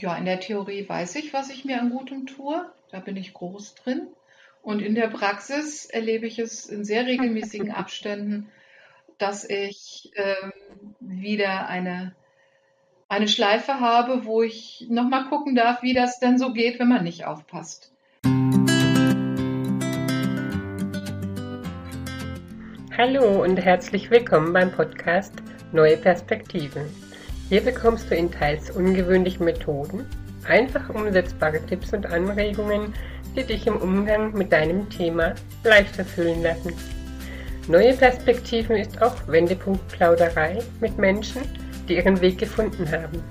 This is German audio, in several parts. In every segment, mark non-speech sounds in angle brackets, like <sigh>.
Ja, in der Theorie weiß ich, was ich mir an Gutem tue. Da bin ich groß drin. Und in der Praxis erlebe ich es in sehr regelmäßigen Abständen, dass ich ähm, wieder eine, eine Schleife habe, wo ich nochmal gucken darf, wie das denn so geht, wenn man nicht aufpasst. Hallo und herzlich willkommen beim Podcast Neue Perspektiven. Hier bekommst du in teils ungewöhnlichen Methoden einfach umsetzbare Tipps und Anregungen, die dich im Umgang mit deinem Thema leichter fühlen lassen. Neue Perspektiven ist auch Wendepunkt Plauderei mit Menschen, die ihren Weg gefunden haben.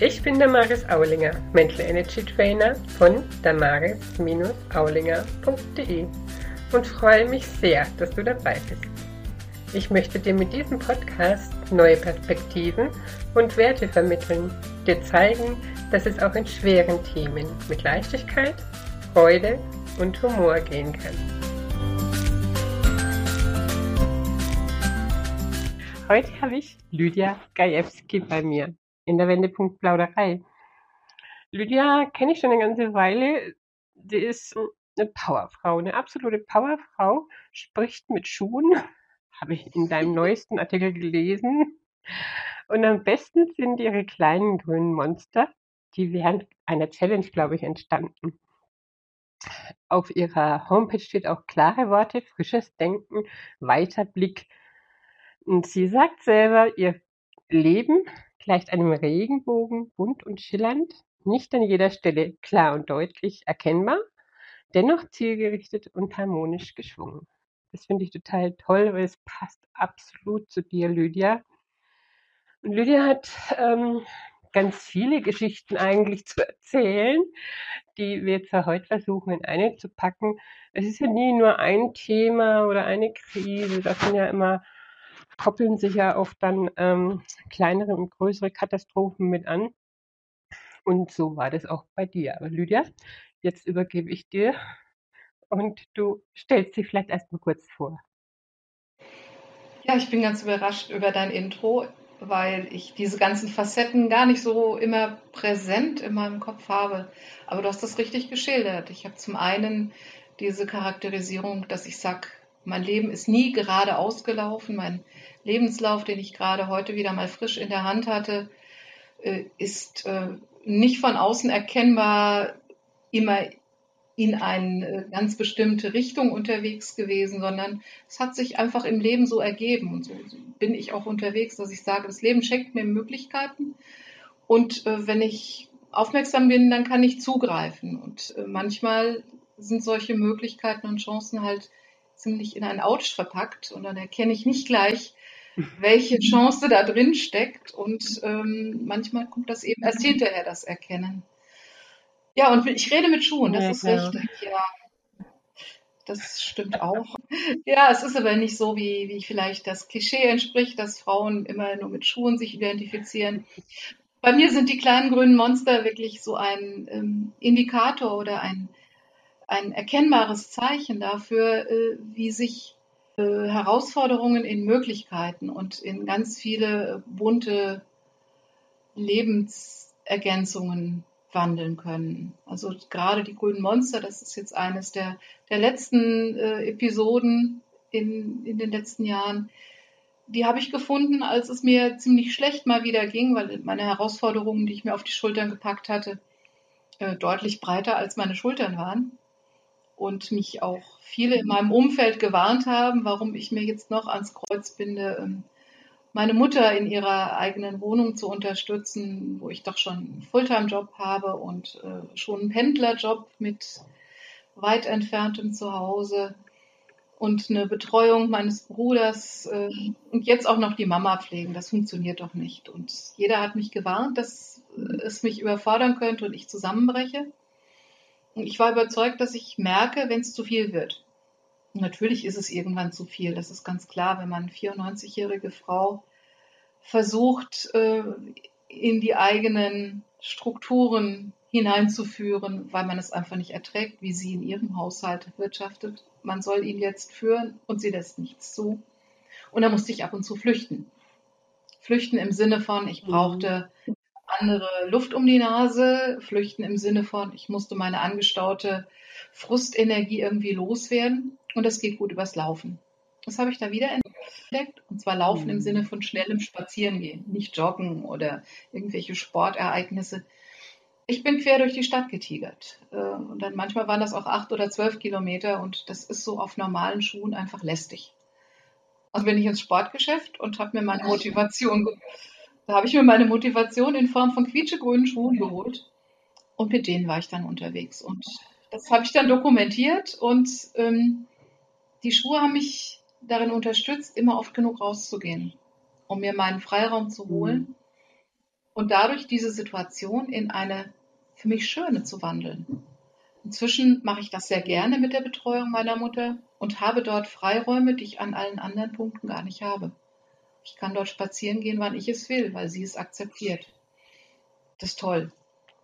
Ich bin Damaris Aulinger, Mental Energy Trainer von damaris-aulinger.de und freue mich sehr, dass du dabei bist. Ich möchte dir mit diesem Podcast neue Perspektiven und Werte vermitteln, dir zeigen, dass es auch in schweren Themen mit Leichtigkeit, Freude und Humor gehen kann. Heute habe ich Lydia Gajewski bei mir in der Wendepunkt Plauderei. Lydia kenne ich schon eine ganze Weile. Sie ist eine Powerfrau, eine absolute Powerfrau, spricht mit Schuhen, habe ich in deinem neuesten Artikel gelesen. Und am besten sind ihre kleinen grünen Monster, die während einer Challenge, glaube ich, entstanden. Auf ihrer Homepage steht auch klare Worte, frisches Denken, weiter Blick. Und sie sagt selber, ihr Leben gleicht einem Regenbogen, bunt und schillernd, nicht an jeder Stelle klar und deutlich erkennbar, dennoch zielgerichtet und harmonisch geschwungen. Das finde ich total toll, weil es passt absolut zu dir, Lydia. Und Lydia hat ähm, ganz viele Geschichten eigentlich zu erzählen, die wir jetzt heute versuchen in eine zu packen. Es ist ja nie nur ein Thema oder eine Krise, das sind ja immer, koppeln sich ja oft dann ähm, kleinere und größere Katastrophen mit an. Und so war das auch bei dir. Aber Lydia, jetzt übergebe ich dir und du stellst sie vielleicht erst mal kurz vor. Ja, ich bin ganz überrascht über dein Intro, weil ich diese ganzen Facetten gar nicht so immer präsent in meinem Kopf habe. Aber du hast das richtig geschildert. Ich habe zum einen diese Charakterisierung, dass ich sage, mein Leben ist nie gerade ausgelaufen. Mein Lebenslauf, den ich gerade heute wieder mal frisch in der Hand hatte, äh, ist äh, nicht von außen erkennbar immer in eine äh, ganz bestimmte Richtung unterwegs gewesen, sondern es hat sich einfach im Leben so ergeben. Und so bin ich auch unterwegs, dass ich sage, das Leben schenkt mir Möglichkeiten. Und äh, wenn ich aufmerksam bin, dann kann ich zugreifen. Und äh, manchmal sind solche Möglichkeiten und Chancen halt ziemlich in ein Autsch verpackt. Und dann erkenne ich nicht gleich, welche Chance da drin steckt. Und ähm, manchmal kommt das eben erst hinterher, das Erkennen. Ja, und ich rede mit Schuhen, das ja, ist klar. richtig, ja. Das stimmt auch. Ja, es ist aber nicht so, wie, wie vielleicht das Klischee entspricht, dass Frauen immer nur mit Schuhen sich identifizieren. Bei mir sind die kleinen grünen Monster wirklich so ein ähm, Indikator oder ein, ein erkennbares Zeichen dafür, äh, wie sich äh, Herausforderungen in Möglichkeiten und in ganz viele bunte Lebensergänzungen wandeln können. Also gerade die grünen Monster, das ist jetzt eines der, der letzten äh, Episoden in, in den letzten Jahren. Die habe ich gefunden, als es mir ziemlich schlecht mal wieder ging, weil meine Herausforderungen, die ich mir auf die Schultern gepackt hatte, äh, deutlich breiter als meine Schultern waren. Und mich auch viele in meinem Umfeld gewarnt haben, warum ich mir jetzt noch ans Kreuz binde, ähm, meine Mutter in ihrer eigenen Wohnung zu unterstützen, wo ich doch schon einen Fulltime-Job habe und äh, schon einen Pendlerjob mit weit entferntem Zuhause und eine Betreuung meines Bruders äh, und jetzt auch noch die Mama pflegen. Das funktioniert doch nicht. Und jeder hat mich gewarnt, dass es mich überfordern könnte und ich zusammenbreche. Und ich war überzeugt, dass ich merke, wenn es zu viel wird. Natürlich ist es irgendwann zu viel, das ist ganz klar, wenn man 94-jährige Frau versucht, äh, in die eigenen Strukturen hineinzuführen, weil man es einfach nicht erträgt, wie sie in ihrem Haushalt wirtschaftet. Man soll ihn jetzt führen und sie lässt nichts zu. Und da musste ich ab und zu flüchten. Flüchten im Sinne von, ich brauchte andere Luft um die Nase, flüchten im Sinne von, ich musste meine angestaute Frustenergie irgendwie loswerden und das geht gut übers Laufen. Das habe ich da wieder entdeckt und zwar Laufen mhm. im Sinne von schnellem Spazierengehen, nicht Joggen oder irgendwelche Sportereignisse. Ich bin quer durch die Stadt getigert. Äh, und dann manchmal waren das auch acht oder zwölf Kilometer und das ist so auf normalen Schuhen einfach lästig. Also bin ich ins Sportgeschäft und habe mir meine Motivation, da habe ich mir meine Motivation in Form von quietschegrünen Schuhen geholt und mit denen war ich dann unterwegs. Und das habe ich dann dokumentiert und ähm, die Schuhe haben mich darin unterstützt, immer oft genug rauszugehen, um mir meinen Freiraum zu holen mhm. und dadurch diese Situation in eine für mich schöne zu wandeln. Inzwischen mache ich das sehr gerne mit der Betreuung meiner Mutter und habe dort Freiräume, die ich an allen anderen Punkten gar nicht habe. Ich kann dort spazieren gehen, wann ich es will, weil sie es akzeptiert. Das ist toll.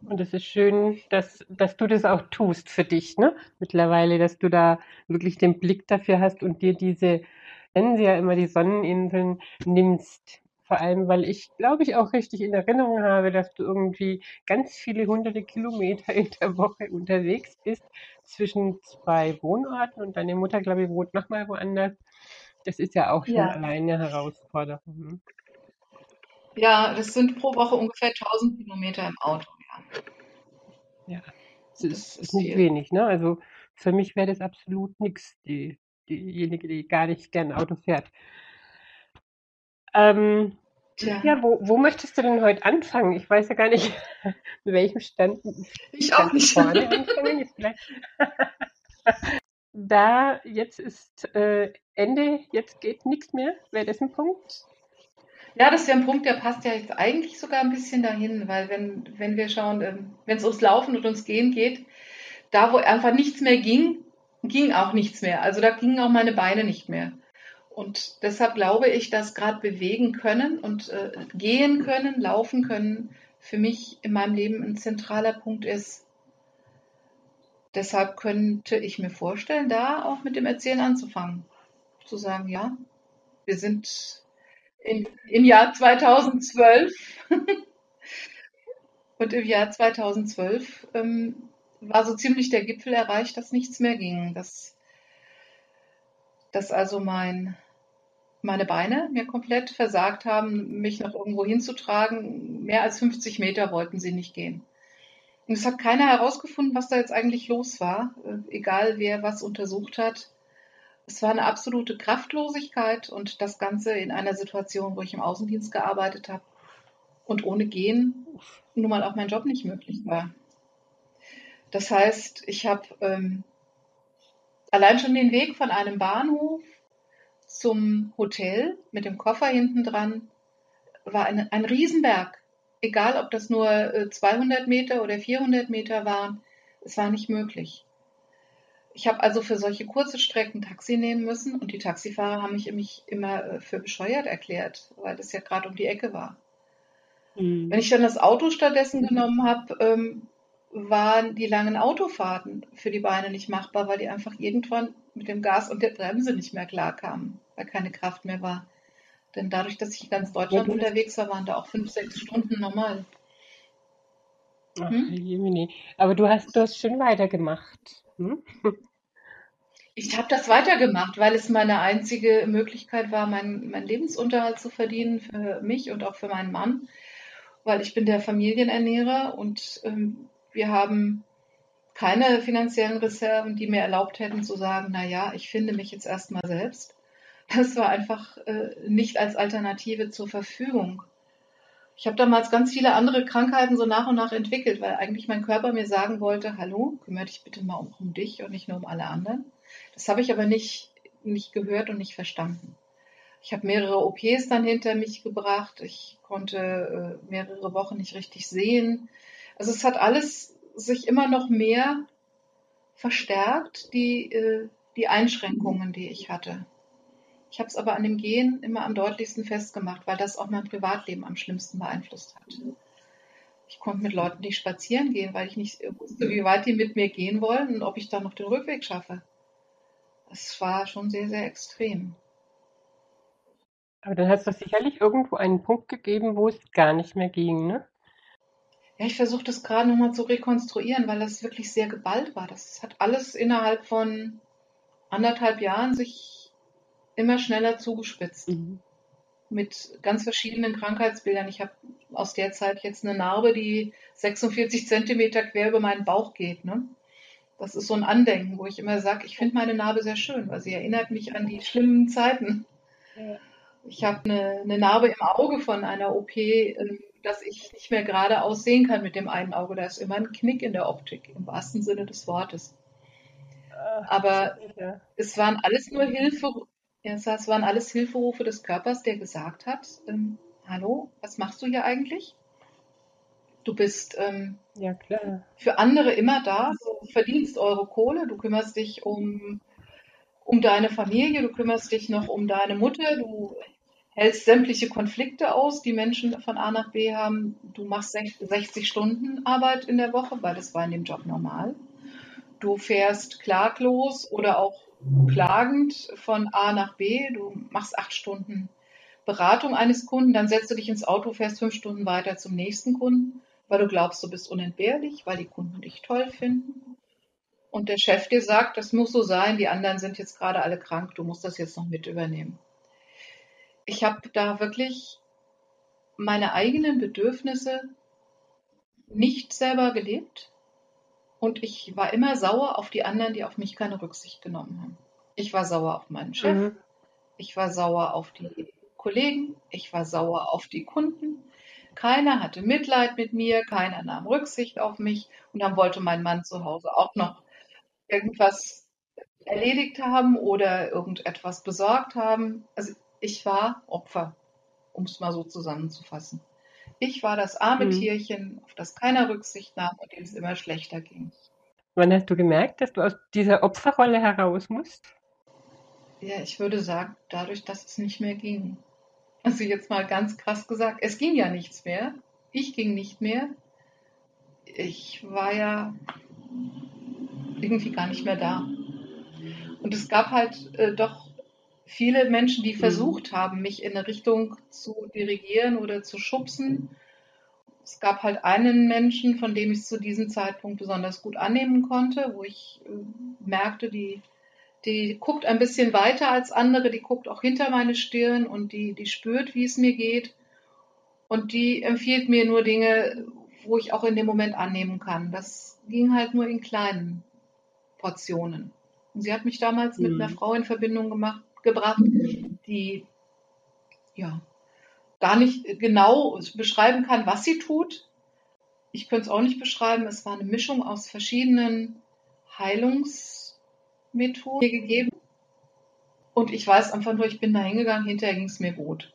Und es ist schön, dass, dass du das auch tust für dich, ne? Mittlerweile, dass du da wirklich den Blick dafür hast und dir diese, nennen sie ja immer die Sonneninseln, nimmst. Vor allem, weil ich, glaube ich, auch richtig in Erinnerung habe, dass du irgendwie ganz viele hunderte Kilometer in der Woche unterwegs bist zwischen zwei Wohnorten und deine Mutter, glaube ich, wohnt nochmal woanders. Das ist ja auch schon ja. alleine eine Herausforderung. Ne? Ja, das sind pro Woche ungefähr 1000 Kilometer im Auto. Ja, das ist, ist nicht wenig, ne? Also für mich wäre das absolut nichts, die, diejenige, die gar nicht gern Auto fährt. Ähm, Tja. Ja, wo, wo möchtest du denn heute anfangen? Ich weiß ja gar nicht, <laughs> mit welchem Stand. Ich auch nicht. Vorne anfangen. Jetzt <laughs> da jetzt ist äh, Ende, jetzt geht nichts mehr. Wäre das ein Punkt? Ja, das ist ja ein Punkt, der passt ja jetzt eigentlich sogar ein bisschen dahin, weil wenn, wenn wir schauen, ähm, wenn es ums Laufen und ums Gehen geht, da wo einfach nichts mehr ging, ging auch nichts mehr. Also da gingen auch meine Beine nicht mehr. Und deshalb glaube ich, dass gerade bewegen können und äh, gehen können, laufen können, für mich in meinem Leben ein zentraler Punkt ist. Deshalb könnte ich mir vorstellen, da auch mit dem Erzählen anzufangen. Zu sagen, ja, wir sind in, im Jahr 2012. <laughs> und im Jahr 2012 ähm, war so ziemlich der Gipfel erreicht, dass nichts mehr ging. Dass, dass also mein meine Beine mir komplett versagt haben, mich noch irgendwo hinzutragen. Mehr als 50 Meter wollten sie nicht gehen. Und es hat keiner herausgefunden, was da jetzt eigentlich los war, äh, egal wer was untersucht hat. Es war eine absolute Kraftlosigkeit und das Ganze in einer Situation, wo ich im Außendienst gearbeitet habe und ohne Gehen nun mal auch mein Job nicht möglich war. Das heißt, ich habe ähm, allein schon den Weg von einem Bahnhof zum Hotel mit dem Koffer hinten dran war ein, ein Riesenberg. Egal, ob das nur 200 äh, Meter oder 400 Meter waren, es war nicht möglich. Ich habe also für solche kurze Strecken Taxi nehmen müssen und die Taxifahrer haben mich, mich immer äh, für bescheuert erklärt, weil das ja gerade um die Ecke war. Mhm. Wenn ich dann das Auto stattdessen genommen habe, ähm, waren die langen Autofahrten für die Beine nicht machbar, weil die einfach irgendwann mit dem Gas und der Bremse nicht mehr klarkamen, weil keine Kraft mehr war. Denn dadurch, dass ich in ganz Deutschland ja, unterwegs war, waren da auch fünf, sechs Stunden normal. Ach, hm? Aber du hast, du hast schön weitergemacht. Hm? Ich habe das weitergemacht, weil es meine einzige Möglichkeit war, meinen mein Lebensunterhalt zu verdienen für mich und auch für meinen Mann, weil ich bin der Familienernährer und ähm, wir haben keine finanziellen Reserven, die mir erlaubt hätten zu sagen, na ja, ich finde mich jetzt erstmal selbst. Das war einfach äh, nicht als Alternative zur Verfügung. Ich habe damals ganz viele andere Krankheiten so nach und nach entwickelt, weil eigentlich mein Körper mir sagen wollte, hallo, kümmere dich bitte mal um, um dich und nicht nur um alle anderen. Das habe ich aber nicht, nicht gehört und nicht verstanden. Ich habe mehrere OPs dann hinter mich gebracht. Ich konnte äh, mehrere Wochen nicht richtig sehen. Also es hat alles sich immer noch mehr verstärkt, die, äh, die Einschränkungen, die ich hatte. Ich habe es aber an dem Gehen immer am deutlichsten festgemacht, weil das auch mein Privatleben am schlimmsten beeinflusst hat. Ich konnte mit Leuten nicht spazieren gehen, weil ich nicht wusste, wie weit die mit mir gehen wollen und ob ich dann noch den Rückweg schaffe. Das war schon sehr, sehr extrem. Aber dann hast du sicherlich irgendwo einen Punkt gegeben, wo es gar nicht mehr ging, ne? Ja, ich versuche das gerade nochmal zu rekonstruieren, weil das wirklich sehr geballt war. Das hat alles innerhalb von anderthalb Jahren sich immer schneller zugespitzt. Mhm. Mit ganz verschiedenen Krankheitsbildern. Ich habe aus der Zeit jetzt eine Narbe, die 46 Zentimeter quer über meinen Bauch geht. Ne? Das ist so ein Andenken, wo ich immer sage, ich finde meine Narbe sehr schön, weil sie erinnert mich an die schlimmen Zeiten. Ja. Ich habe eine, eine, Narbe im Auge von einer OP, ähm, dass ich nicht mehr geradeaus sehen kann mit dem einen Auge. Da ist immer ein Knick in der Optik, im wahrsten Sinne des Wortes. Aber es waren alles nur Hilfe, ja, es waren alles Hilferufe des Körpers, der gesagt hat, ähm, hallo, was machst du hier eigentlich? Du bist ähm, ja, für andere immer da, du verdienst eure Kohle, du kümmerst dich um, um deine Familie, du kümmerst dich noch um deine Mutter, du hältst sämtliche Konflikte aus, die Menschen von A nach B haben. Du machst 60 Stunden Arbeit in der Woche, weil das war in dem Job normal. Du fährst klaglos oder auch klagend von A nach B. Du machst acht Stunden Beratung eines Kunden, dann setzt du dich ins Auto, fährst fünf Stunden weiter zum nächsten Kunden, weil du glaubst, du bist unentbehrlich, weil die Kunden dich toll finden. Und der Chef dir sagt, das muss so sein, die anderen sind jetzt gerade alle krank, du musst das jetzt noch mit übernehmen. Ich habe da wirklich meine eigenen Bedürfnisse nicht selber gelebt und ich war immer sauer auf die anderen, die auf mich keine Rücksicht genommen haben. Ich war sauer auf meinen Chef, mhm. ich war sauer auf die Kollegen, ich war sauer auf die Kunden. Keiner hatte Mitleid mit mir, keiner nahm Rücksicht auf mich und dann wollte mein Mann zu Hause auch noch irgendwas erledigt haben oder irgendetwas besorgt haben. Also ich war Opfer, um es mal so zusammenzufassen. Ich war das arme hm. Tierchen, auf das keiner Rücksicht nahm und dem es immer schlechter ging. Wann hast du gemerkt, dass du aus dieser Opferrolle heraus musst? Ja, ich würde sagen, dadurch, dass es nicht mehr ging. Also jetzt mal ganz krass gesagt, es ging ja nichts mehr. Ich ging nicht mehr. Ich war ja irgendwie gar nicht mehr da. Und es gab halt äh, doch viele Menschen, die mhm. versucht haben, mich in eine Richtung zu dirigieren oder zu schubsen. Es gab halt einen Menschen, von dem ich es zu diesem Zeitpunkt besonders gut annehmen konnte, wo ich äh, merkte, die die guckt ein bisschen weiter als andere, die guckt auch hinter meine Stirn und die, die spürt, wie es mir geht. Und die empfiehlt mir nur Dinge, wo ich auch in dem Moment annehmen kann. Das ging halt nur in kleinen Portionen. Und sie hat mich damals mhm. mit einer Frau in Verbindung gemacht, gebracht, die ja gar nicht genau beschreiben kann, was sie tut. Ich könnte es auch nicht beschreiben. Es war eine Mischung aus verschiedenen Heilungs- Methode gegeben. Und ich weiß einfach nur, ich bin da hingegangen, hinterher ging es mir gut.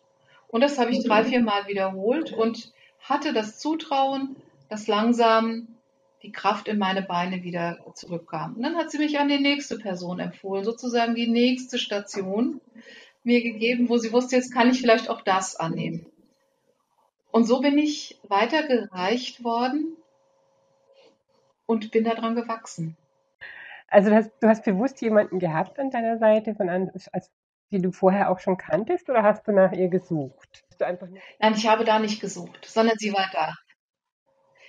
Und das habe ich drei, vier Mal wiederholt und hatte das Zutrauen, dass langsam die Kraft in meine Beine wieder zurückkam. Und dann hat sie mich an die nächste Person empfohlen, sozusagen die nächste Station mir gegeben, wo sie wusste, jetzt kann ich vielleicht auch das annehmen. Und so bin ich weitergereicht worden und bin daran gewachsen. Also du hast, du hast bewusst jemanden gehabt an deiner Seite, von an, als, die du vorher auch schon kanntest, oder hast du nach ihr gesucht? Nein, ich habe da nicht gesucht, sondern sie war da.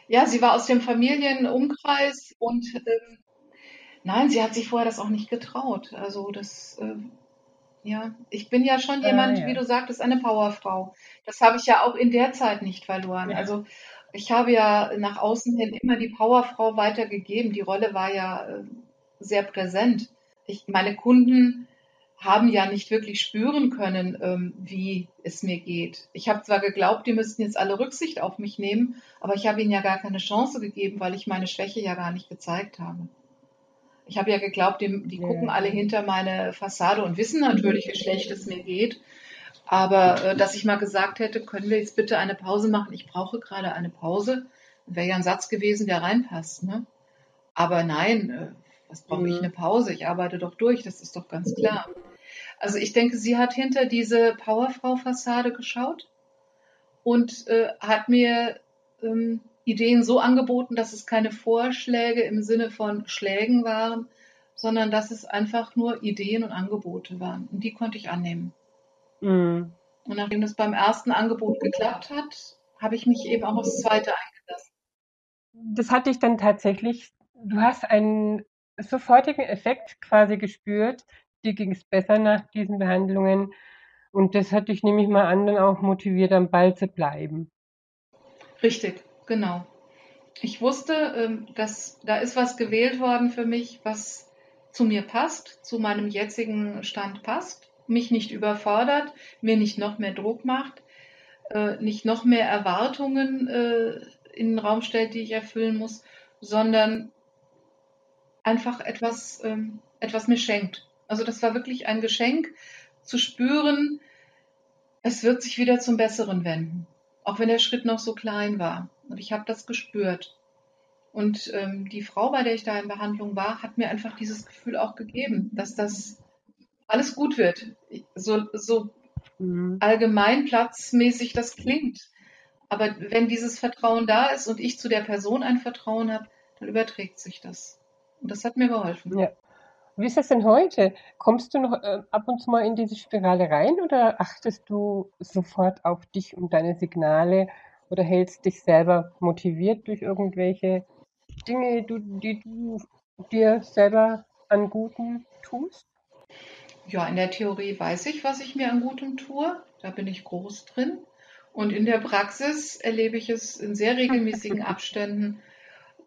Ja, sie war aus dem Familienumkreis und ähm, nein, sie hat sich vorher das auch nicht getraut. Also das, äh, ja, ich bin ja schon ah, jemand, ja. wie du sagtest, eine Powerfrau. Das habe ich ja auch in der Zeit nicht verloren. Ja. Also ich habe ja nach außen hin immer die Powerfrau weitergegeben. Die Rolle war ja äh, sehr präsent. Ich, meine Kunden haben ja nicht wirklich spüren können, ähm, wie es mir geht. Ich habe zwar geglaubt, die müssten jetzt alle Rücksicht auf mich nehmen, aber ich habe ihnen ja gar keine Chance gegeben, weil ich meine Schwäche ja gar nicht gezeigt habe. Ich habe ja geglaubt, die, die gucken alle hinter meine Fassade und wissen natürlich, wie schlecht es mir geht. Aber äh, dass ich mal gesagt hätte, können wir jetzt bitte eine Pause machen? Ich brauche gerade eine Pause. Wäre ja ein Satz gewesen, der reinpasst. Ne? Aber nein, äh, was brauche ich eine Pause? Ich arbeite doch durch, das ist doch ganz klar. Also ich denke, sie hat hinter diese Powerfrau-Fassade geschaut und äh, hat mir ähm, Ideen so angeboten, dass es keine Vorschläge im Sinne von Schlägen waren, sondern dass es einfach nur Ideen und Angebote waren. Und die konnte ich annehmen. Mhm. Und nachdem das beim ersten Angebot geklappt hat, habe ich mich eben auch aufs zweite eingelassen. das hatte ich dann tatsächlich, du hast einen sofortigen Effekt quasi gespürt, dir ging es besser nach diesen Behandlungen und das hat dich nämlich mal an, dann auch motiviert am Ball zu bleiben. Richtig, genau. Ich wusste, ähm, dass da ist was gewählt worden für mich, was zu mir passt, zu meinem jetzigen Stand passt, mich nicht überfordert, mir nicht noch mehr Druck macht, äh, nicht noch mehr Erwartungen äh, in den Raum stellt, die ich erfüllen muss, sondern einfach etwas, ähm, etwas mir schenkt. Also das war wirklich ein Geschenk, zu spüren, es wird sich wieder zum Besseren wenden, auch wenn der Schritt noch so klein war. Und ich habe das gespürt. Und ähm, die Frau, bei der ich da in Behandlung war, hat mir einfach dieses Gefühl auch gegeben, dass das alles gut wird. So, so mhm. allgemeinplatzmäßig das klingt. Aber wenn dieses Vertrauen da ist und ich zu der Person ein Vertrauen habe, dann überträgt sich das. Und das hat mir geholfen. Ja. Wie ist das denn heute? Kommst du noch äh, ab und zu mal in diese Spirale rein oder achtest du sofort auf dich und deine Signale oder hältst dich selber motiviert durch irgendwelche Dinge, die, die du dir selber an Guten tust? Ja, in der Theorie weiß ich, was ich mir an Gutem tue. Da bin ich groß drin. Und in der Praxis erlebe ich es in sehr regelmäßigen <laughs> Abständen,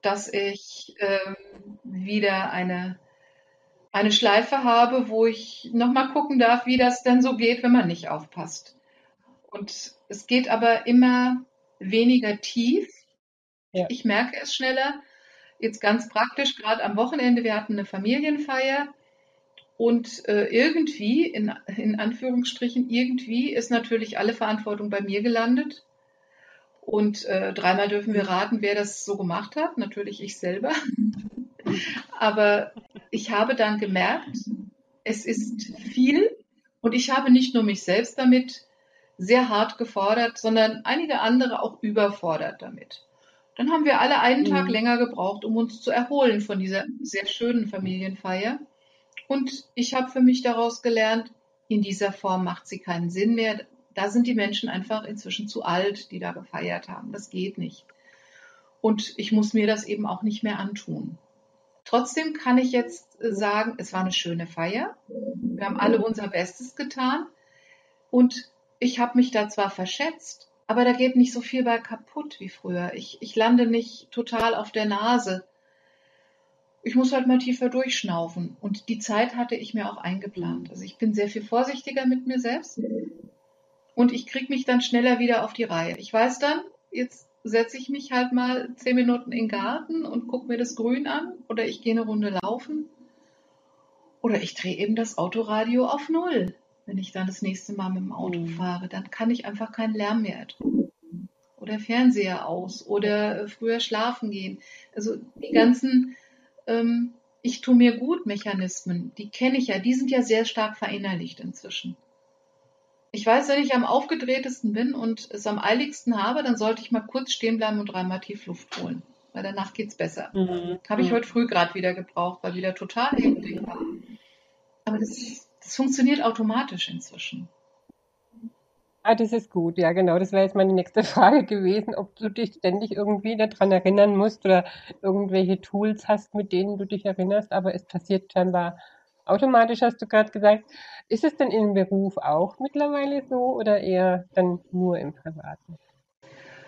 dass ich ähm, wieder eine eine Schleife habe, wo ich nochmal gucken darf, wie das denn so geht, wenn man nicht aufpasst. Und es geht aber immer weniger tief. Ja. Ich merke es schneller. Jetzt ganz praktisch, gerade am Wochenende, wir hatten eine Familienfeier und äh, irgendwie, in, in Anführungsstrichen, irgendwie ist natürlich alle Verantwortung bei mir gelandet. Und äh, dreimal dürfen wir raten, wer das so gemacht hat. Natürlich ich selber. <laughs> Aber ich habe dann gemerkt, es ist viel und ich habe nicht nur mich selbst damit sehr hart gefordert, sondern einige andere auch überfordert damit. Dann haben wir alle einen Tag mhm. länger gebraucht, um uns zu erholen von dieser sehr schönen Familienfeier. Und ich habe für mich daraus gelernt, in dieser Form macht sie keinen Sinn mehr. Da sind die Menschen einfach inzwischen zu alt, die da gefeiert haben. Das geht nicht. Und ich muss mir das eben auch nicht mehr antun. Trotzdem kann ich jetzt äh, sagen, es war eine schöne Feier. Wir haben alle unser Bestes getan. Und ich habe mich da zwar verschätzt, aber da geht nicht so viel bei kaputt wie früher. Ich, ich lande nicht total auf der Nase. Ich muss halt mal tiefer durchschnaufen. Und die Zeit hatte ich mir auch eingeplant. Also ich bin sehr viel vorsichtiger mit mir selbst. Und ich kriege mich dann schneller wieder auf die Reihe. Ich weiß dann, jetzt setze ich mich halt mal zehn Minuten in den Garten und gucke mir das Grün an oder ich gehe eine Runde laufen oder ich drehe eben das Autoradio auf Null, wenn ich dann das nächste Mal mit dem Auto mhm. fahre. Dann kann ich einfach keinen Lärm mehr ertragen. Oder Fernseher aus oder früher schlafen gehen. Also die ganzen ähm, Ich tu mir gut Mechanismen, die kenne ich ja, die sind ja sehr stark verinnerlicht inzwischen. Ich weiß, wenn ich am aufgedrehtesten bin und es am eiligsten habe, dann sollte ich mal kurz stehen bleiben und dreimal tief Luft holen. Weil danach geht's besser. Mhm. Habe ich mhm. heute früh gerade wieder gebraucht, weil wieder total hektisch war. Aber das, das funktioniert automatisch inzwischen. Ah, das ist gut, ja genau. Das wäre jetzt meine nächste <laughs> Frage gewesen, ob du dich ständig irgendwie daran erinnern musst oder irgendwelche Tools hast, mit denen du dich erinnerst, aber es passiert scheinbar automatisch, hast du gerade gesagt. Ist es denn im Beruf auch mittlerweile so oder eher dann nur im Privaten?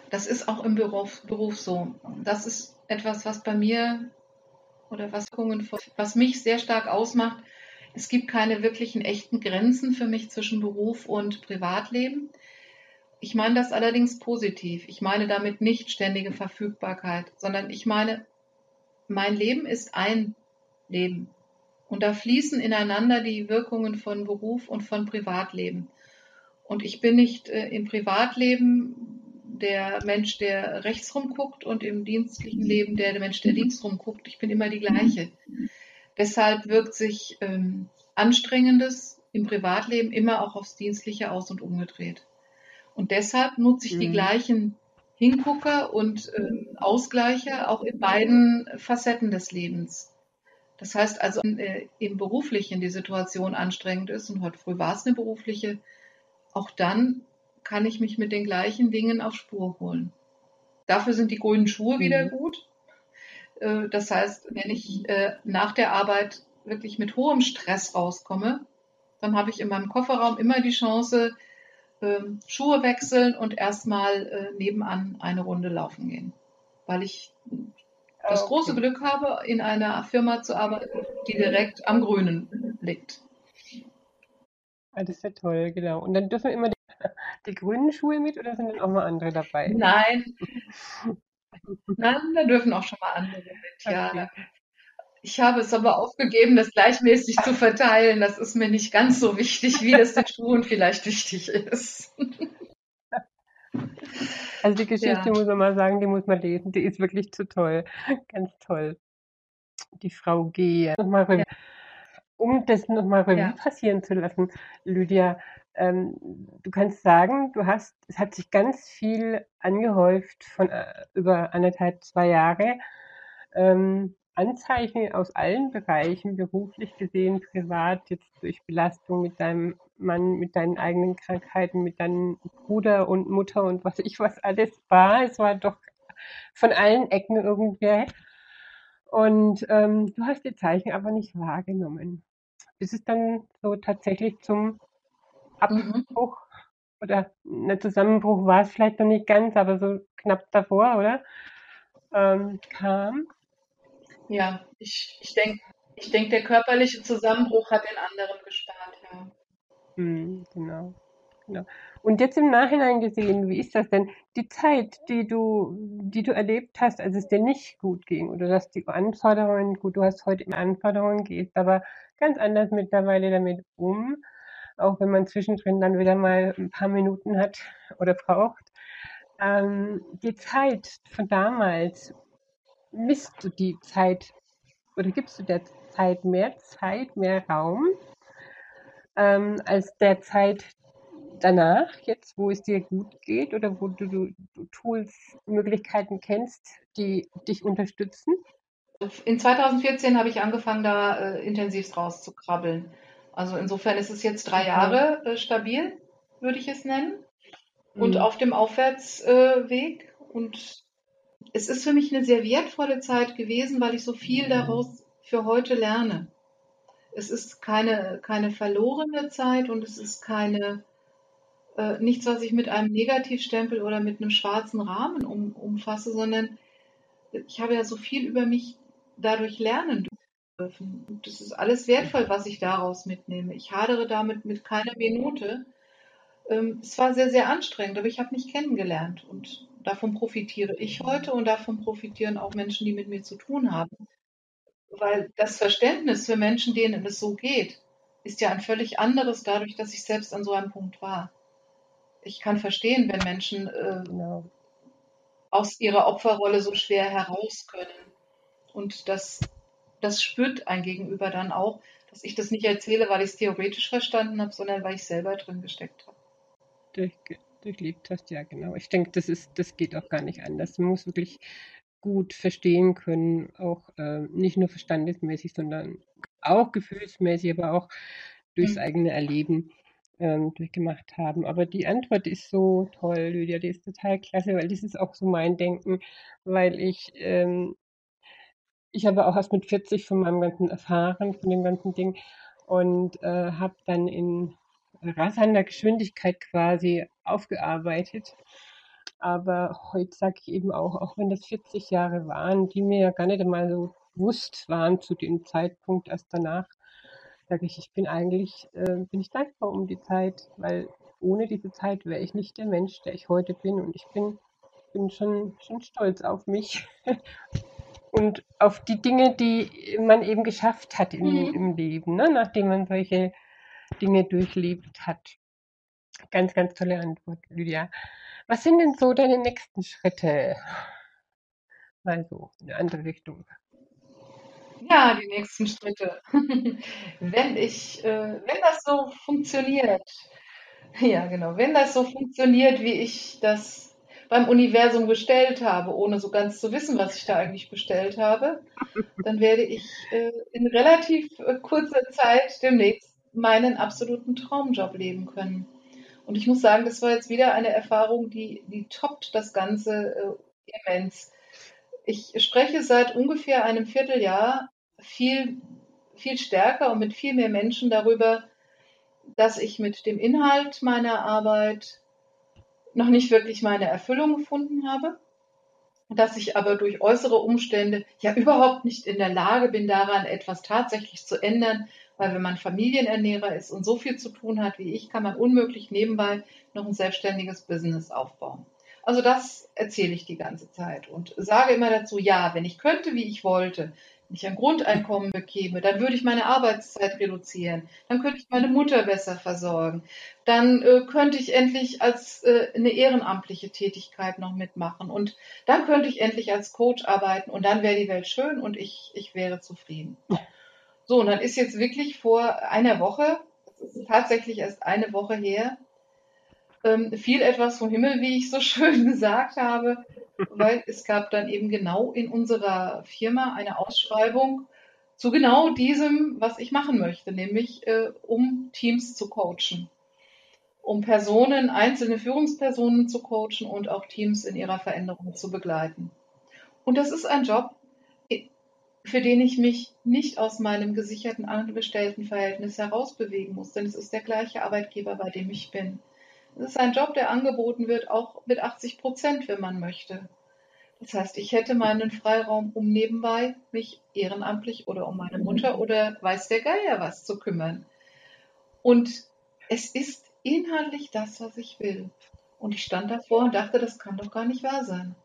Das ist auch im Beruf, Beruf so. Das ist etwas, was bei mir oder was, was mich sehr stark ausmacht. Es gibt keine wirklichen echten Grenzen für mich zwischen Beruf und Privatleben. Ich meine das allerdings positiv. Ich meine damit nicht ständige Verfügbarkeit, sondern ich meine, mein Leben ist ein Leben. Und da fließen ineinander die Wirkungen von Beruf und von Privatleben. Und ich bin nicht äh, im Privatleben der Mensch, der rechts rumguckt und im dienstlichen Leben der, Mensch, der links rumguckt. Ich bin immer die gleiche. Deshalb wirkt sich ähm, Anstrengendes im Privatleben immer auch aufs Dienstliche aus und umgedreht. Und deshalb nutze ich mhm. die gleichen Hingucker und äh, Ausgleiche auch in beiden Facetten des Lebens. Das heißt also, wenn äh, im Beruflichen die Situation anstrengend ist, und heute früh war es eine berufliche, auch dann kann ich mich mit den gleichen Dingen auf Spur holen. Dafür sind die grünen Schuhe mhm. wieder gut, Äh, das heißt, wenn ich äh, nach der Arbeit wirklich mit hohem Stress rauskomme, dann habe ich in meinem Kofferraum immer die Chance, ähm, Schuhe wechseln und erstmal nebenan eine Runde laufen gehen. Weil ich das okay. große Glück habe, in einer Firma zu arbeiten, die direkt am Grünen liegt. Ah, das ist ja toll, genau. Und dann dürfen immer die, <laughs> die grünen Schuhe mit oder sind dann auch mal andere dabei? Nein. <laughs> Nein, da dürfen auch schon mal andere mit, ja. Okay. Ich habe es aber aufgegeben, das gleichmäßig zu verteilen. Das ist mir nicht ganz so wichtig, wie das den Schuhen vielleicht wichtig ist. <laughs> <laughs> Also die Geschichte ja. muss man mal sagen, die muss man lesen. Die ist wirklich zu toll. <laughs> Ganz toll. Die Frau G. Nochmal ja. Um das nochmal Revue ja. passieren zu lassen, Lydia, ähm, du kannst sagen, du hast, es hat sich ganz viel angehäuft von äh, über anderthalb, zwei Jahre. Ähm, Anzeichen aus allen Bereichen, beruflich gesehen, privat, jetzt durch Belastung mit deinem Mann, mit deinen eigenen Krankheiten, mit deinem Bruder und Mutter und was ich was alles war. Es war doch von allen Ecken irgendwer. Und ähm, du hast die Zeichen aber nicht wahrgenommen. Bis es dann so tatsächlich zum Abbruch mhm. oder ein Zusammenbruch war es vielleicht noch nicht ganz, aber so knapp davor, oder? Ähm, kam. Ja, ich, ich denke, ich denk, der körperliche Zusammenbruch hat den anderen gespart, ja. Mhm, genau. Genau. Und jetzt im Nachhinein gesehen, wie ist das denn? Die Zeit, die du, die du erlebt hast, als es dir nicht gut ging oder dass die Anforderungen, gut, du hast heute immer Anforderungen, gehst aber ganz anders mittlerweile damit um, auch wenn man zwischendrin dann wieder mal ein paar Minuten hat oder braucht. Ähm, die Zeit von damals, misst du die Zeit oder gibst du der Zeit mehr Zeit, mehr Raum ähm, als der Zeit danach, jetzt wo es dir gut geht oder wo du, du, du Tools, Möglichkeiten kennst, die dich unterstützen? In 2014 habe ich angefangen, da äh, intensiv rauszukrabbeln. Also insofern ist es jetzt drei mhm. Jahre äh, stabil, würde ich es nennen. Und mhm. auf dem Aufwärtsweg. Äh, und es ist für mich eine sehr wertvolle Zeit gewesen, weil ich so viel mhm. daraus für heute lerne. Es ist keine, keine verlorene Zeit und es ist keine, äh, nichts, was ich mit einem Negativstempel oder mit einem schwarzen Rahmen um, umfasse, sondern ich habe ja so viel über mich dadurch lernen dürfen. Und das ist alles wertvoll, was ich daraus mitnehme. Ich hadere damit mit keiner Minute. Ähm, es war sehr, sehr anstrengend, aber ich habe mich kennengelernt und davon profitiere ich heute und davon profitieren auch Menschen, die mit mir zu tun haben. Weil das Verständnis für Menschen, denen es so geht, ist ja ein völlig anderes dadurch, dass ich selbst an so einem Punkt war. Ich kann verstehen, wenn Menschen äh, genau. aus ihrer Opferrolle so schwer heraus können. Und das, das spürt ein Gegenüber dann auch, dass ich das nicht erzähle, weil ich es theoretisch verstanden habe, sondern weil ich selber drin gesteckt habe. Durch, durchlebt hast, ja genau. Ich denke, das ist, das geht auch gar nicht anders. Man muss wirklich gut verstehen können, auch äh, nicht nur verstandesmäßig, sondern auch gefühlsmäßig, aber auch durchs mhm. eigene Erleben ähm, durchgemacht haben. Aber die Antwort ist so toll, Lydia, die ist total klasse, weil das ist auch so mein Denken, weil ich, ähm, ich habe auch erst mit 40 von meinem ganzen erfahren, von dem ganzen Ding und äh, habe dann in rasender Geschwindigkeit quasi aufgearbeitet aber heute sage ich eben auch, auch wenn das 40 Jahre waren, die mir ja gar nicht einmal so bewusst waren zu dem Zeitpunkt erst danach, sage ich, ich bin eigentlich, äh, bin ich dankbar um die Zeit, weil ohne diese Zeit wäre ich nicht der Mensch, der ich heute bin und ich bin, bin schon, schon stolz auf mich <laughs> und auf die Dinge, die man eben geschafft hat in, mhm. im Leben, ne? nachdem man solche Dinge durchlebt hat. Ganz, ganz tolle Antwort, Lydia. Was sind denn so deine nächsten Schritte? Mal so, in eine andere Richtung. Ja, die nächsten Schritte. <laughs> wenn ich, äh, wenn das so funktioniert, <laughs> ja genau, wenn das so funktioniert, wie ich das beim Universum bestellt habe, ohne so ganz zu wissen, was ich da eigentlich bestellt habe, <laughs> dann werde ich äh, in relativ äh, kurzer Zeit demnächst meinen absoluten Traumjob leben können. Und ich muss sagen, das war jetzt wieder eine Erfahrung, die, die toppt das Ganze äh, immens. Ich spreche seit ungefähr einem Vierteljahr viel, viel stärker und mit viel mehr Menschen darüber, dass ich mit dem Inhalt meiner Arbeit noch nicht wirklich meine Erfüllung gefunden habe, dass ich aber durch äußere Umstände ja überhaupt nicht in der Lage bin, daran etwas tatsächlich zu ändern, weil wenn man Familienernährer ist und so viel zu tun hat wie ich, kann man unmöglich nebenbei noch ein selbstständiges Business aufbauen. Also das erzähle ich die ganze Zeit und sage immer dazu, ja, wenn ich könnte, wie ich wollte, wenn ich ein Grundeinkommen bekäme, dann würde ich meine Arbeitszeit reduzieren, dann könnte ich meine Mutter besser versorgen, dann äh, könnte ich endlich als äh, eine ehrenamtliche Tätigkeit noch mitmachen und dann könnte ich endlich als Coach arbeiten und dann wäre die Welt schön und ich, ich wäre zufrieden. So, und dann ist jetzt wirklich vor einer Woche, tatsächlich erst eine Woche her, ähm, fiel etwas vom Himmel, wie ich so <laughs> schön gesagt habe, weil es gab dann eben genau in unserer Firma eine Ausschreibung zu genau diesem, was ich machen möchte, nämlich äh, um Teams zu coachen, um Personen, einzelne Führungspersonen zu coachen und auch Teams in ihrer Veränderung zu begleiten. Und das ist ein Job, für den ich mich nicht aus meinem gesicherten Angestelltenverhältnis herausbewegen muss, denn es ist der gleiche Arbeitgeber, bei dem ich bin. Es ist ein Job, der angeboten wird, auch mit 80 Prozent, wenn man möchte. Das heißt, ich hätte meinen Freiraum, um nebenbei mich ehrenamtlich oder um meine Mutter oder weiß der Geier was zu kümmern. Und es ist inhaltlich das, was ich will. Und ich stand davor und dachte, das kann doch gar nicht wahr sein.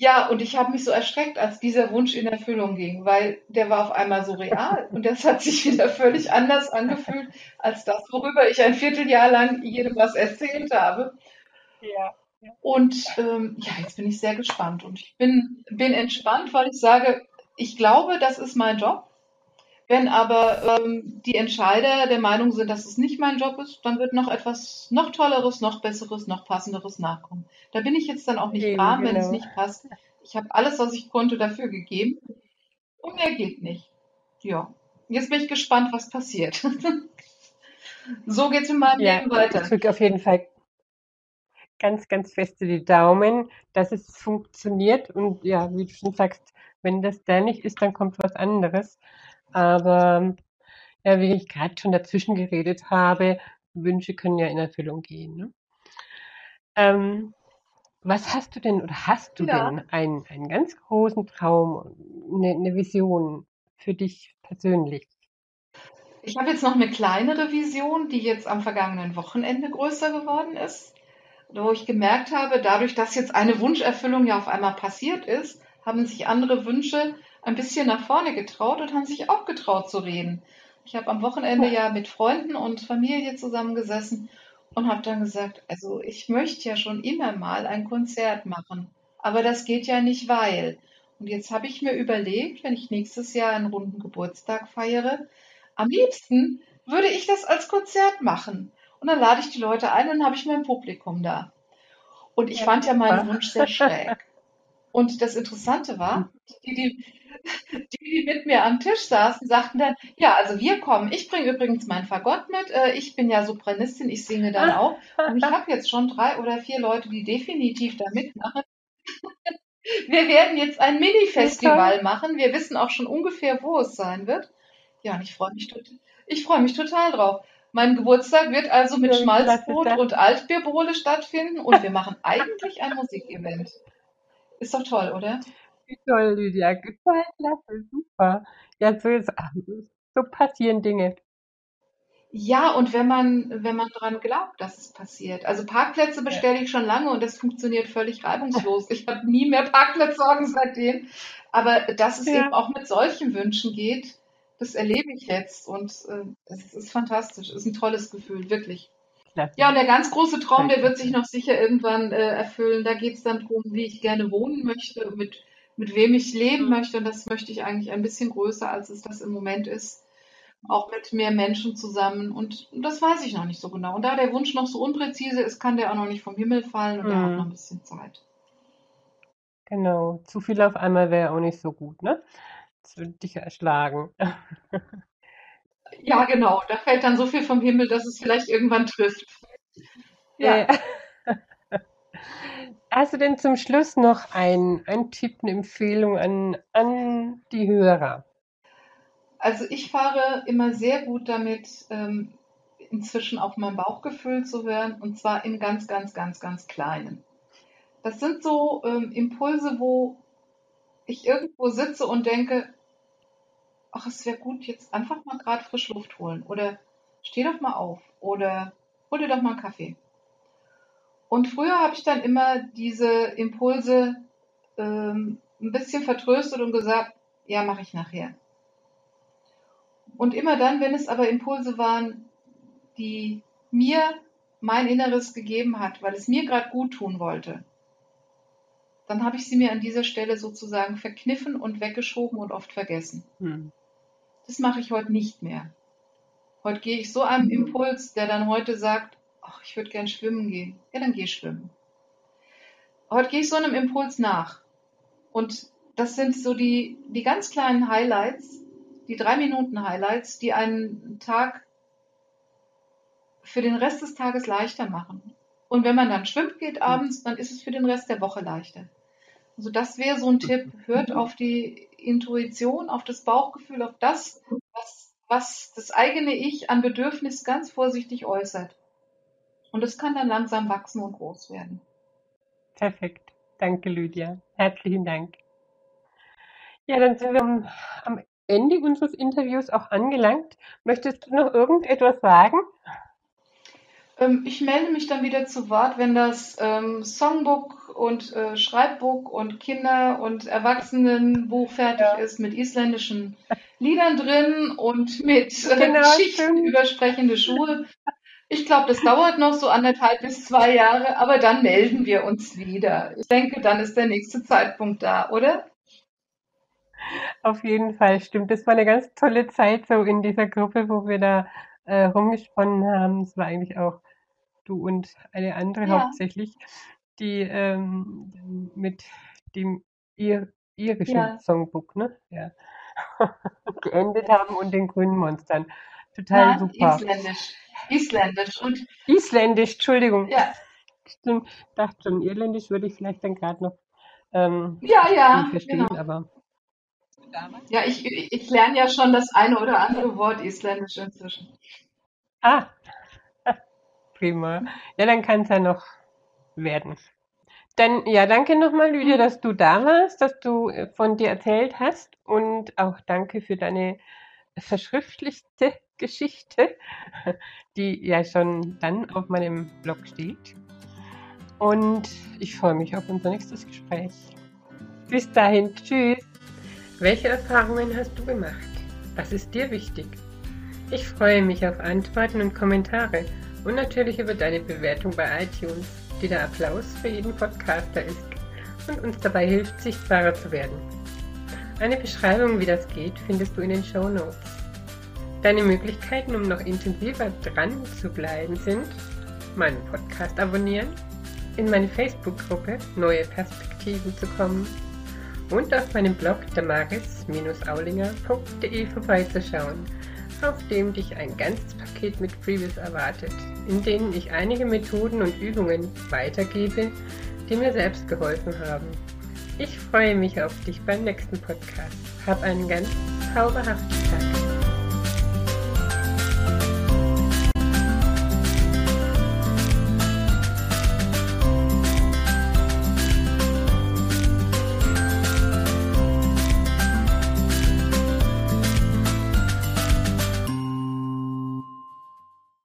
Ja, und ich habe mich so erschreckt, als dieser Wunsch in Erfüllung ging, weil der war auf einmal so real und das hat sich wieder völlig anders angefühlt als das, worüber ich ein Vierteljahr lang jedem was erzählt habe. Ja. Und ähm, ja, jetzt bin ich sehr gespannt und ich bin, bin entspannt, weil ich sage, ich glaube, das ist mein Job. Wenn aber ähm, die Entscheider der Meinung sind, dass es nicht mein Job ist, dann wird noch etwas noch Tolleres, noch Besseres, noch Passenderes nachkommen. Da bin ich jetzt dann auch nicht Eben, arm, wenn genau. es nicht passt. Ich habe alles, was ich konnte, dafür gegeben. Und mehr geht nicht. Ja. Jetzt bin ich gespannt, was passiert. <laughs> so geht es in meinem ja, Leben weiter. Ich drücke auf jeden Fall ganz, ganz feste die Daumen, dass es funktioniert. Und ja, wie du schon sagst, wenn das da nicht ist, dann kommt was anderes. Aber ja, wie ich gerade schon dazwischen geredet habe, Wünsche können ja in Erfüllung gehen. Ne? Ähm, was hast du denn oder hast du ja. denn einen, einen ganz großen Traum, eine, eine Vision für dich persönlich? Ich habe jetzt noch eine kleinere Vision, die jetzt am vergangenen Wochenende größer geworden ist, wo ich gemerkt habe, dadurch, dass jetzt eine Wunscherfüllung ja auf einmal passiert ist, haben sich andere Wünsche ein bisschen nach vorne getraut und haben sich auch getraut zu reden. Ich habe am Wochenende ja mit Freunden und Familie zusammengesessen und habe dann gesagt, also ich möchte ja schon immer mal ein Konzert machen, aber das geht ja nicht, weil. Und jetzt habe ich mir überlegt, wenn ich nächstes Jahr einen runden Geburtstag feiere, am liebsten würde ich das als Konzert machen. Und dann lade ich die Leute ein und habe ich mein Publikum da. Und ich fand ja meinen Wunsch sehr schräg. Und das Interessante war, die, die, die, die mit mir am Tisch saßen, sagten dann, ja, also wir kommen. Ich bringe übrigens mein Fagott mit. Äh, ich bin ja Sopranistin, ich singe dann <laughs> auch. Und ich habe jetzt schon drei oder vier Leute, die definitiv da mitmachen. <laughs> Wir werden jetzt ein Mini-Festival machen. Wir wissen auch schon ungefähr, wo es sein wird. Ja, und ich freue mich, ich freue mich total drauf. Mein Geburtstag wird also mit Schmalzbrot und Altbierbowle stattfinden und wir machen <laughs> eigentlich ein Musikevent. Ist doch toll, oder? Wie toll, Lydia. Total klasse, super. Ja, so, ist, so passieren Dinge. Ja, und wenn man, wenn man dran glaubt, dass es passiert. Also Parkplätze bestelle ich schon lange und das funktioniert völlig reibungslos. Ich habe nie mehr Parkplatzsorgen seitdem. Aber dass es ja. eben auch mit solchen Wünschen geht, das erlebe ich jetzt und äh, es ist fantastisch. Es ist ein tolles Gefühl, wirklich. Klasse. Ja, und der ganz große Traum, der wird sich noch sicher irgendwann äh, erfüllen. Da geht es dann darum, wie ich gerne wohnen möchte, mit mit wem ich leben mhm. möchte. Und das möchte ich eigentlich ein bisschen größer, als es das im Moment ist. Auch mit mehr Menschen zusammen. Und das weiß ich noch nicht so genau. Und da der Wunsch noch so unpräzise ist, kann der auch noch nicht vom Himmel fallen und mhm. er hat noch ein bisschen Zeit. Genau. Zu viel auf einmal wäre auch nicht so gut, ne? Das würde dich erschlagen. ja, genau. Da fällt dann so viel vom Himmel, dass es vielleicht irgendwann trifft. Ja. <laughs> Hast du denn zum Schluss noch einen, einen Tipp, eine Empfehlung an, an die Hörer? Also ich fahre immer sehr gut damit, ähm, inzwischen auf mein Bauchgefühl zu hören und zwar in ganz, ganz, ganz, ganz kleinen. Das sind so ähm, Impulse, wo ich irgendwo sitze und denke, ach, es wäre gut, jetzt einfach mal gerade frische Luft holen oder steh doch mal auf oder hol dir doch mal einen Kaffee. Und früher habe ich dann immer diese Impulse ähm, ein bisschen vertröstet und gesagt, ja, mache ich nachher. Und immer dann, wenn es aber Impulse waren, die mir mein Inneres gegeben hat, weil es mir gerade gut tun wollte, dann habe ich sie mir an dieser Stelle sozusagen verkniffen und weggeschoben und oft vergessen. Hm. Das mache ich heute nicht mehr. Heute gehe ich so einem Impuls, der dann heute sagt, ach, ich würde gern schwimmen gehen. Ja, dann geh schwimmen. Heute gehe ich so einem Impuls nach. Und das sind so die, die ganz kleinen Highlights, die drei Minuten Highlights, die einen Tag für den Rest des Tages leichter machen. Und wenn man dann schwimmt geht abends, dann ist es für den Rest der Woche leichter. Also das wäre so ein Tipp. Hört auf die Intuition, auf das Bauchgefühl, auf das, was, was das eigene Ich an Bedürfnis ganz vorsichtig äußert. Und es kann dann langsam wachsen und groß werden. Perfekt. Danke, Lydia. Herzlichen Dank. Ja, dann sind wir am, am Ende unseres Interviews auch angelangt. Möchtest du noch irgendetwas sagen? Ähm, ich melde mich dann wieder zu Wort, wenn das ähm, Songbook und äh, Schreibbook und Kinder- und Erwachsenenbuch fertig ja. ist mit isländischen Liedern drin und mit äh, genau, Geschichten stimmt. über sprechende Schuhe. Ich glaube, das dauert noch so anderthalb bis zwei Jahre, aber dann melden wir uns wieder. Ich denke, dann ist der nächste Zeitpunkt da, oder? Auf jeden Fall, stimmt. Das war eine ganz tolle Zeit so in dieser Gruppe, wo wir da äh, rumgesponnen haben. Es war eigentlich auch du und eine andere ja. hauptsächlich, die ähm, mit dem ir irischen ja. Songbook, ne? Ja. <laughs> geendet haben und den grünen Monstern. Total Nein, super. Isländisch. Isländisch und. Isländisch, Entschuldigung. Ja. Stimmt, dachte schon, Irländisch würde ich vielleicht dann gerade noch ähm, ja, ja, verstehen, genau. aber. Ja, ich, ich lerne ja schon das eine oder andere Wort Isländisch inzwischen. Ah, <laughs> prima. Ja, dann kann es ja noch werden. Dann, ja, danke nochmal, Lydia, dass du da warst, dass du äh, von dir erzählt hast und auch danke für deine verschriftlichte Geschichte, <laughs> die ja schon dann auf meinem Blog steht. Und ich freue mich auf unser nächstes Gespräch. Bis dahin, tschüss. Welche Erfahrungen hast du gemacht? Was ist dir wichtig? Ich freue mich auf Antworten und Kommentare und natürlich über deine Bewertung bei iTunes, die der Applaus für jeden Podcaster ist und uns dabei hilft, sichtbarer zu werden. Eine Beschreibung, wie das geht, findest du in den Show Notes. Deine Möglichkeiten, um noch intensiver dran zu bleiben, sind meinen Podcast abonnieren, in meine Facebook-Gruppe Neue Perspektiven zu kommen und auf meinem Blog damaris-aulinger.de vorbeizuschauen, auf dem dich ein ganzes Paket mit Freebies erwartet, in denen ich einige Methoden und Übungen weitergebe, die mir selbst geholfen haben. Ich freue mich auf dich beim nächsten Podcast. Hab einen ganz zauberhaften Tag.